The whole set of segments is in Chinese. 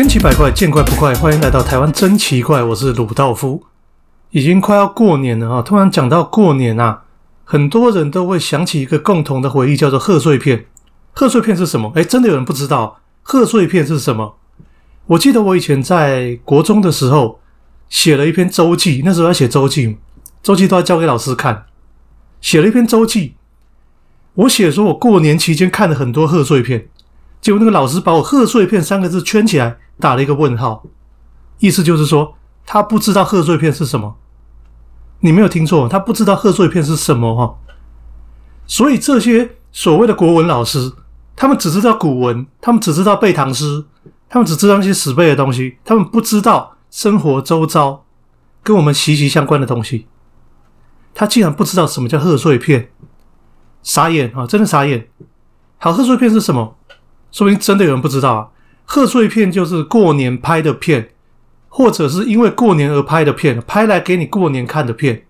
千奇百怪，见怪不怪，欢迎来到台湾真奇怪，我是鲁道夫。已经快要过年了啊！突然讲到过年啊，很多人都会想起一个共同的回忆，叫做贺岁片。贺岁片是什么？哎，真的有人不知道贺岁片是什么？我记得我以前在国中的时候写了一篇周记，那时候要写周记，周记都要交给老师看。写了一篇周记，我写说我过年期间看了很多贺岁片。结果那个老师把我“贺岁片”三个字圈起来，打了一个问号，意思就是说他不知道贺岁片是什么。你没有听错，他不知道贺岁片是什么哈。所以这些所谓的国文老师，他们只知道古文，他们只知道背唐诗，他们只知道那些死背的东西，他们不知道生活周遭跟我们息息相关的东西。他竟然不知道什么叫贺岁片，傻眼啊！真的傻眼。好，贺岁片是什么？说明真的有人不知道啊！贺岁片就是过年拍的片，或者是因为过年而拍的片，拍来给你过年看的片。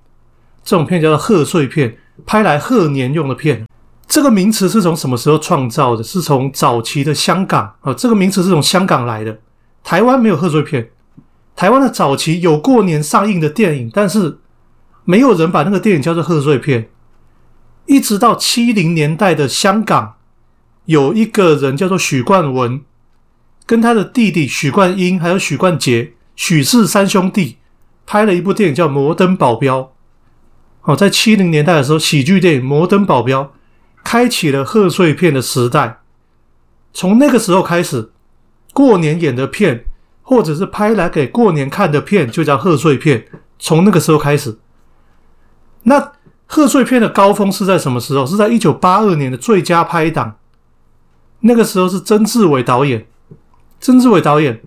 这种片叫做贺岁片，拍来贺年用的片。这个名词是从什么时候创造的？是从早期的香港啊，这个名词是从香港来的。台湾没有贺岁片，台湾的早期有过年上映的电影，但是没有人把那个电影叫做贺岁片。一直到七零年代的香港。有一个人叫做许冠文，跟他的弟弟许冠英还有许冠杰，许氏三兄弟拍了一部电影叫《摩登保镖》。哦，在七零年代的时候，喜剧电影《摩登保镖》开启了贺岁片的时代。从那个时候开始，过年演的片，或者是拍来给过年看的片，就叫贺岁片。从那个时候开始，那贺岁片的高峰是在什么时候？是在一九八二年的最佳拍档。那个时候是曾志伟导演，曾志伟导演，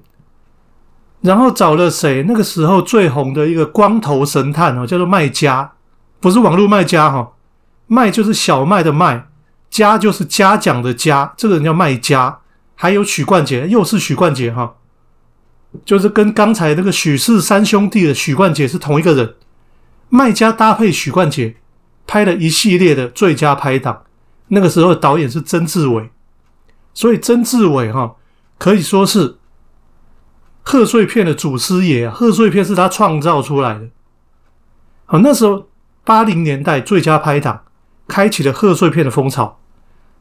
然后找了谁？那个时候最红的一个光头神探哦，叫做麦家，不是网络卖家哈，麦就是小麦的麦，家就是嘉奖的嘉，这个人叫麦家。还有许冠杰，又是许冠杰哈，就是跟刚才那个许氏三兄弟的许冠杰是同一个人。麦家搭配许冠杰拍了一系列的最佳拍档，那个时候导演是曾志伟。所以曾志伟哈可以说是贺岁片的祖师爷啊，贺岁片是他创造出来的。好，那时候八零年代最佳拍档开启了贺岁片的风潮。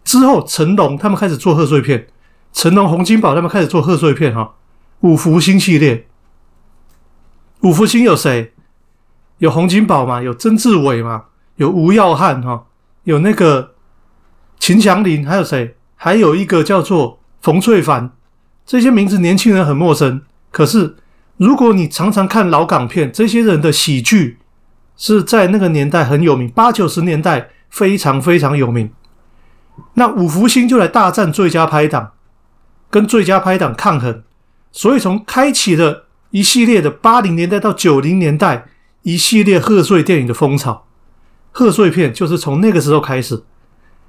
之后成龙他们开始做贺岁片，成龙、洪金宝他们开始做贺岁片哈。五福星系列，五福星有谁？有洪金宝嘛？有曾志伟嘛？有吴耀汉哈？有那个秦祥林，还有谁？还有一个叫做冯翠凡，这些名字年轻人很陌生。可是如果你常常看老港片，这些人的喜剧是在那个年代很有名，八九十年代非常非常有名。那五福星就来大战最佳拍档，跟最佳拍档抗衡。所以从开启了一系列的八零年代到九零年代一系列贺岁电影的风潮，贺岁片就是从那个时候开始。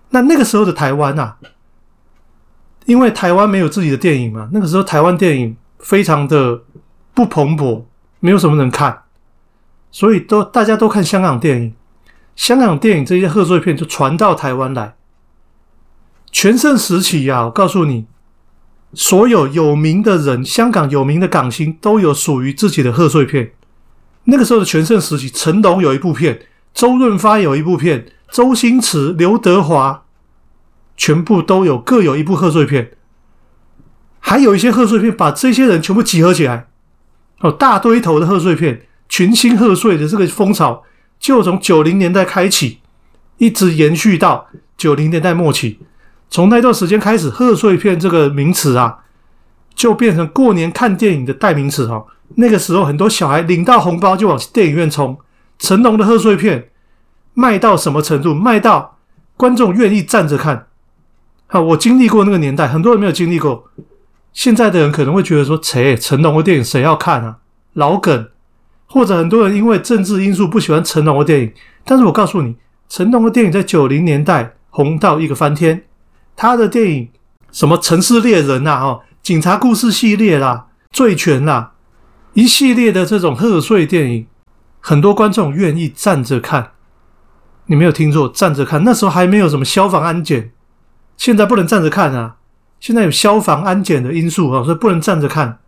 那那个时候的台湾啊。因为台湾没有自己的电影嘛，那个时候台湾电影非常的不蓬勃，没有什么人看，所以都大家都看香港电影。香港电影这些贺岁片就传到台湾来。全盛时期呀，我告诉你，所有有名的人，香港有名的港星都有属于自己的贺岁片。那个时候的全盛时期，成龙有一部片，周润发有一部片，周星驰、刘德华。全部都有各有一部贺岁片，还有一些贺岁片把这些人全部集合起来，哦，大堆头的贺岁片，群星贺岁的这个风潮就从九零年代开启，一直延续到九零年代末期。从那段时间开始，贺岁片这个名词啊，就变成过年看电影的代名词哈。那个时候，很多小孩领到红包就往电影院冲。成龙的贺岁片卖到什么程度？卖到观众愿意站着看。啊，我经历过那个年代，很多人没有经历过。现在的人可能会觉得说：“切，成龙的电影谁要看啊？老梗。”或者很多人因为政治因素不喜欢成龙的电影。但是我告诉你，成龙的电影在九零年代红到一个翻天。他的电影什么《城市猎人》呐，哈，警察故事系列啦，《醉拳》啦，一系列的这种贺岁电影，很多观众愿意站着看。你没有听错，站着看。那时候还没有什么消防安检。现在不能站着看啊！现在有消防安检的因素啊，所以不能站着看。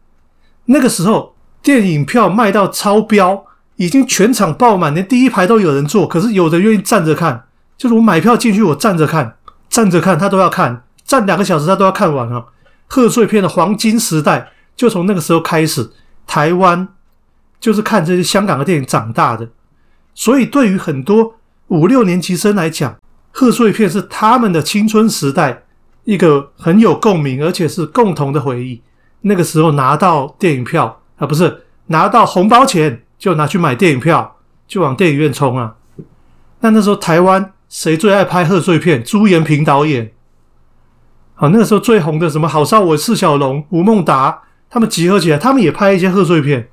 那个时候电影票卖到超标，已经全场爆满，连第一排都有人坐，可是有人愿意站着看，就是我买票进去，我站着看，站着看他都要看，站两个小时他都要看完啊。贺岁片的黄金时代就从那个时候开始，台湾就是看这些香港的电影长大的，所以对于很多五六年级生来讲，贺岁片是他们的青春时代一个很有共鸣，而且是共同的回忆。那个时候拿到电影票啊，不是拿到红包钱就拿去买电影票，就往电影院冲啊。那那时候台湾谁最爱拍贺岁片？朱延平导演。好，那个时候最红的什么郝邵文、释小龙、吴孟达，他们集合起来，他们也拍一些贺岁片，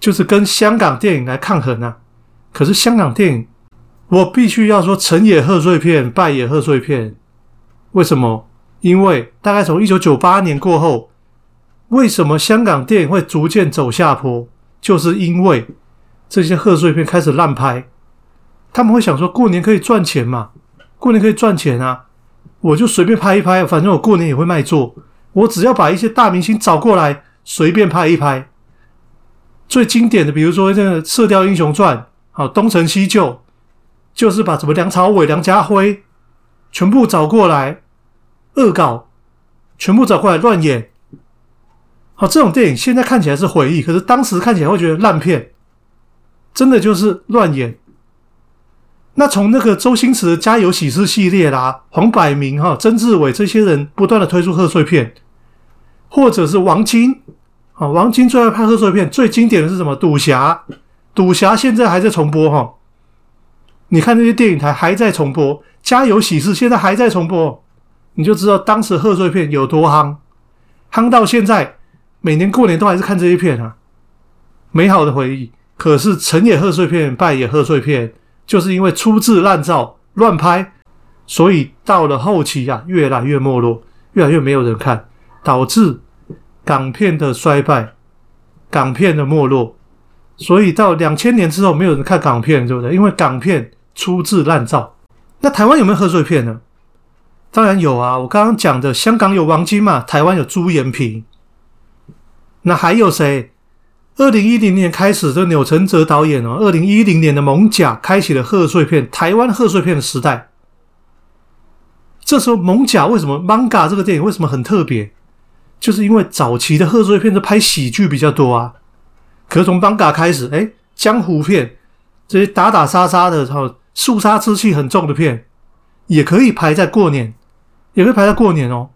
就是跟香港电影来抗衡啊。可是香港电影，我必须要说成也贺岁片，败也贺岁片。为什么？因为大概从一九九八年过后，为什么香港电影会逐渐走下坡？就是因为这些贺岁片开始烂拍，他们会想说过年可以赚钱嘛，过年可以赚钱啊。我就随便拍一拍，反正我过年也会卖座。我只要把一些大明星找过来，随便拍一拍。最经典的，比如说这个《射雕英雄传》，好，东成西就，就是把什么梁朝伟、梁家辉全部找过来恶搞，全部找过来乱演。好，这种电影现在看起来是回忆，可是当时看起来会觉得烂片，真的就是乱演。那从那个周星驰的《家有喜事》系列啦，黄百鸣哈、曾志伟这些人不断的推出贺岁片，或者是王晶啊，王晶最爱拍贺岁片，最经典的是什么？赌侠，赌侠现在还在重播哈。你看那些电影台还在重播，《家有喜事》现在还在重播，你就知道当时贺岁片有多夯，夯到现在每年过年都还是看这些片啊，美好的回忆。可是成也贺岁片，败也贺岁片。就是因为粗制滥造、乱拍，所以到了后期啊，越来越没落，越来越没有人看，导致港片的衰败、港片的没落。所以到两千年之后，没有人看港片，对不对？因为港片粗制滥造。那台湾有没有贺岁片呢？当然有啊！我刚刚讲的，香港有王晶嘛，台湾有朱延平，那还有谁？二零一零年开始，这钮承泽导演哦，二零一零年的《猛甲》开启了贺岁片台湾贺岁片的时代。这时候，《猛甲》为什么《Manga》这个电影为什么很特别？就是因为早期的贺岁片是拍喜剧比较多啊。可是从《Manga》开始，哎，江湖片这些打打杀杀的、哈肃杀之气很重的片，也可以排在过年，也可以排在过年哦。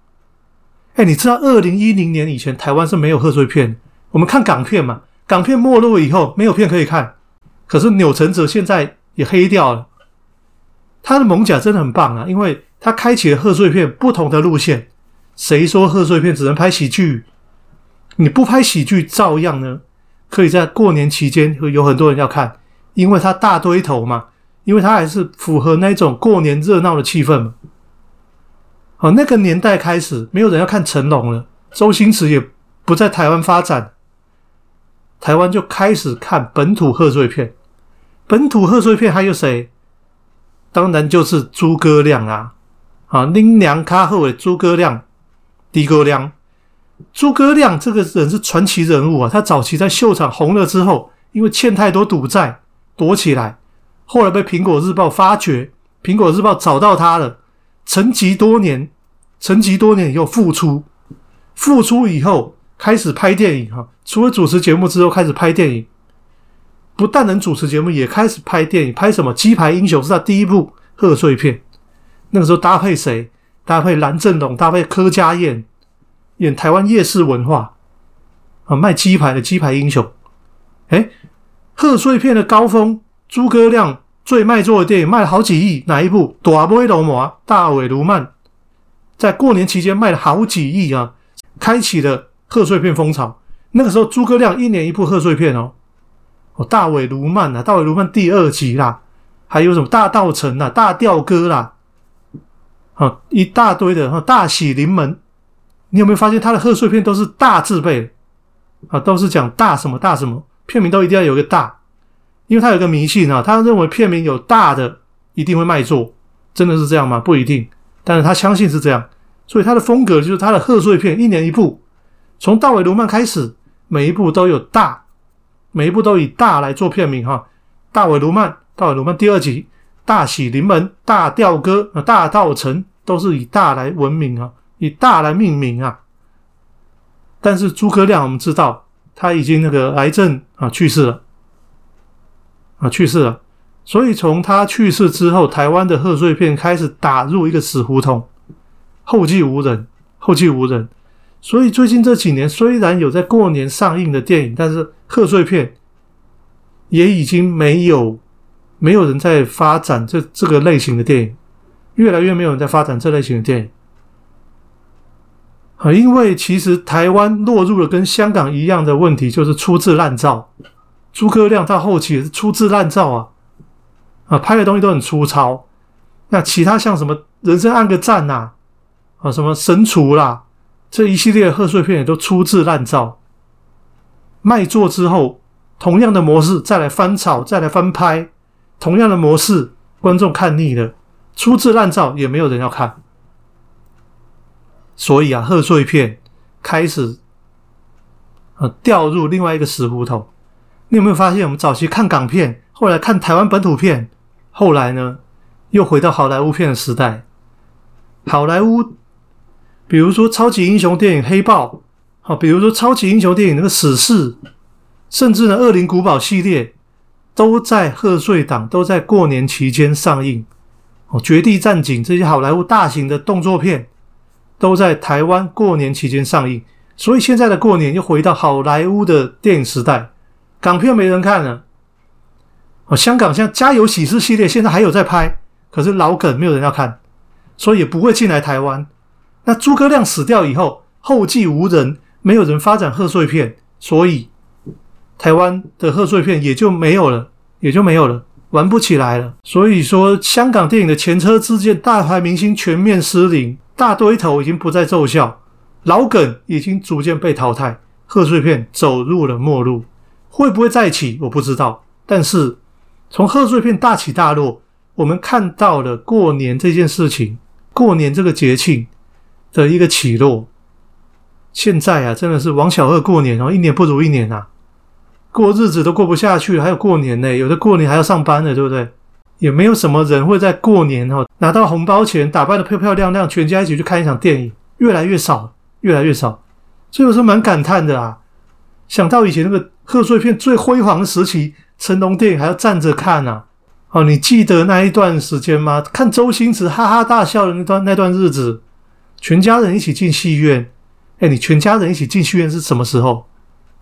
哎，你知道二零一零年以前台湾是没有贺岁片，我们看港片嘛。港片没落以后，没有片可以看。可是钮承泽现在也黑掉了。他的《猛甲》真的很棒啊，因为他开启了贺岁片不同的路线。谁说贺岁片只能拍喜剧？你不拍喜剧，照样呢，可以在过年期间有很多人要看，因为它大堆头嘛，因为它还是符合那种过年热闹的气氛嘛。好，那个年代开始，没有人要看成龙了，周星驰也不在台湾发展。台湾就开始看本土贺岁片，本土贺岁片还有谁？当然就是诸葛亮啊！啊，林娘卡后的诸葛亮，狄哥亮。诸葛亮这个人是传奇人物啊！他早期在秀场红了之后，因为欠太多赌债，躲起来，后来被苹果日报发掘，苹果日报找到他了，沉寂多年，沉寂多年以后复出，复出以后。开始拍电影哈，除了主持节目之后，开始拍电影。不但能主持节目，也开始拍电影。拍什么？《鸡排英雄》是他第一部贺岁片。那个时候搭配谁？搭配蓝正龙，搭配柯佳燕，演台湾夜市文化啊，卖鸡排的《鸡排英雄》。哎，贺岁片的高峰，诸葛亮最卖座的电影卖了好几亿，哪一部？《大尾鱸鰻》大尾卢曼，在过年期间卖了好几亿啊，开启了。贺岁片风潮，那个时候诸葛亮一年一部贺岁片哦，哦大尾卢曼啊，大尾卢曼第二集啦，还有什么大道城啊，大吊哥啦，啊一大堆的，大喜临门，你有没有发现他的贺岁片都是大字辈啊，都是讲大什么大什么，片名都一定要有个大，因为他有个迷信啊，他认为片名有大的一定会卖座，真的是这样吗？不一定，但是他相信是这样，所以他的风格就是他的贺岁片一年一部。从大尾卢曼开始，每一部都有大，每一部都以大来做片名哈。大尾卢曼，大尾卢曼第二集，大喜临门，大吊歌啊，大道城都是以大来闻名啊，以大来命名啊。但是诸葛亮，我们知道他已经那个癌症啊去世了，啊去世了。所以从他去世之后，台湾的贺岁片开始打入一个死胡同，后继无人，后继无人。所以最近这几年虽然有在过年上映的电影，但是贺岁片也已经没有没有人在发展这这个类型的电影，越来越没有人在发展这类型的电影。啊，因为其实台湾落入了跟香港一样的问题，就是粗制滥造。诸葛亮到后期也是粗制滥造啊。啊，拍的东西都很粗糙。那其他像什么《人生按个赞》呐，啊，什么《神厨》啦，这一系列贺岁片也都粗制滥造。卖座之后，同样的模式再来翻炒，再来翻拍，同样的模式，观众看腻了，粗制滥造也没有人要看。所以啊，贺岁片开始啊掉入另外一个死胡同。你有没有发现，我们早期看港片，后来看台湾本土片？后来呢，又回到好莱坞片的时代。好莱坞，比如说超级英雄电影《黑豹》，好，比如说超级英雄电影那个《死侍》，甚至呢《恶灵古堡》系列，都在贺岁档，都在过年期间上映。哦，《绝地战警》这些好莱坞大型的动作片，都在台湾过年期间上映。所以现在的过年又回到好莱坞的电影时代，港片没人看了。哦，香港像《家有喜事》系列现在还有在拍，可是老梗没有人要看，所以也不会进来台湾。那诸葛亮死掉以后，后继无人，没有人发展贺岁片，所以台湾的贺岁片也就没有了，也就没有了，玩不起来了。所以说，香港电影的前车之鉴，大牌明星全面失灵，大堆头已经不再奏效，老梗已经逐渐被淘汰，贺岁片走入了末路。会不会再起，我不知道，但是。从贺岁片大起大落，我们看到了过年这件事情，过年这个节庆的一个起落。现在啊，真的是王小二过年哦，一年不如一年啊，过日子都过不下去，还有过年呢？有的过年还要上班呢，对不对？也没有什么人会在过年哦拿到红包钱，打扮的漂漂亮亮，全家一起去看一场电影，越来越少，越来越少。所以我说蛮感叹的啊，想到以前那个贺岁片最辉煌的时期。成龙电影还要站着看呐！哦，你记得那一段时间吗？看周星驰哈哈大笑的那段那段日子，全家人一起进戏院。哎，你全家人一起进戏院是什么时候？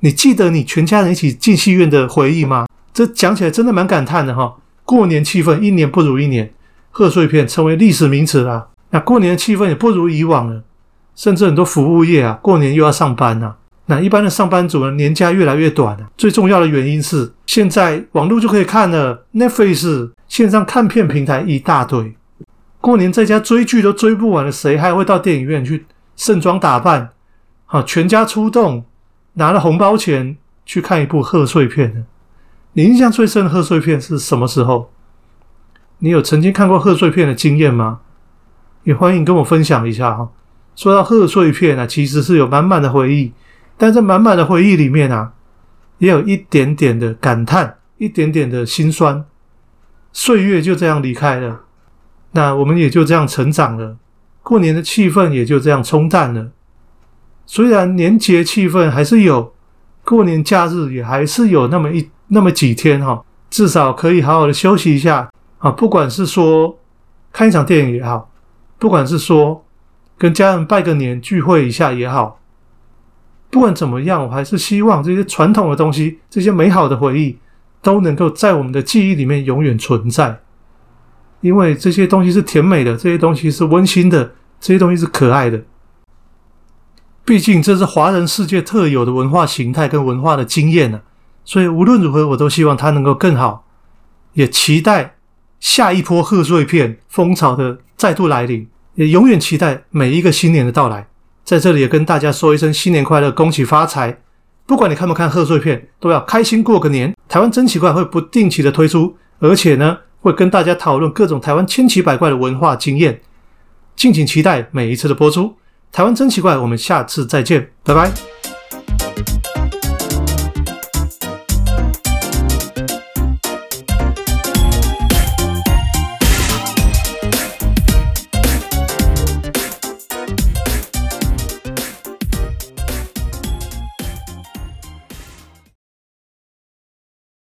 你记得你全家人一起进戏院的回忆吗？这讲起来真的蛮感叹的哈！过年气氛一年不如一年，贺岁片成为历史名词啦。那过年的气氛也不如以往了，甚至很多服务业啊，过年又要上班呐。那一般的上班族呢，年假越来越短了。最重要的原因是，现在网络就可以看了，Netflix 线上看片平台一大堆。过年在家追剧都追不完了，谁还会到电影院去盛装打扮，好全家出动，拿了红包钱去看一部贺岁片呢？你印象最深的贺岁片是什么时候？你有曾经看过贺岁片的经验吗？也欢迎跟我分享一下哈。说到贺岁片呢，其实是有满满的回忆。但在满满的回忆里面啊，也有一点点的感叹，一点点的心酸。岁月就这样离开了，那我们也就这样成长了。过年的气氛也就这样冲淡了。虽然年节气氛还是有，过年假日也还是有那么一那么几天哈，至少可以好好的休息一下啊。不管是说看一场电影也好，不管是说跟家人拜个年聚会一下也好。不管怎么样，我还是希望这些传统的东西、这些美好的回忆都能够在我们的记忆里面永远存在。因为这些东西是甜美的，这些东西是温馨的，这些东西是可爱的。毕竟这是华人世界特有的文化形态跟文化的经验呢。所以无论如何，我都希望它能够更好，也期待下一波贺岁片风潮的再度来临，也永远期待每一个新年的到来。在这里也跟大家说一声新年快乐，恭喜发财！不管你看不看贺岁片，都要开心过个年。台湾真奇怪会不定期的推出，而且呢会跟大家讨论各种台湾千奇百怪的文化经验，敬请期待每一次的播出。台湾真奇怪，我们下次再见，拜拜。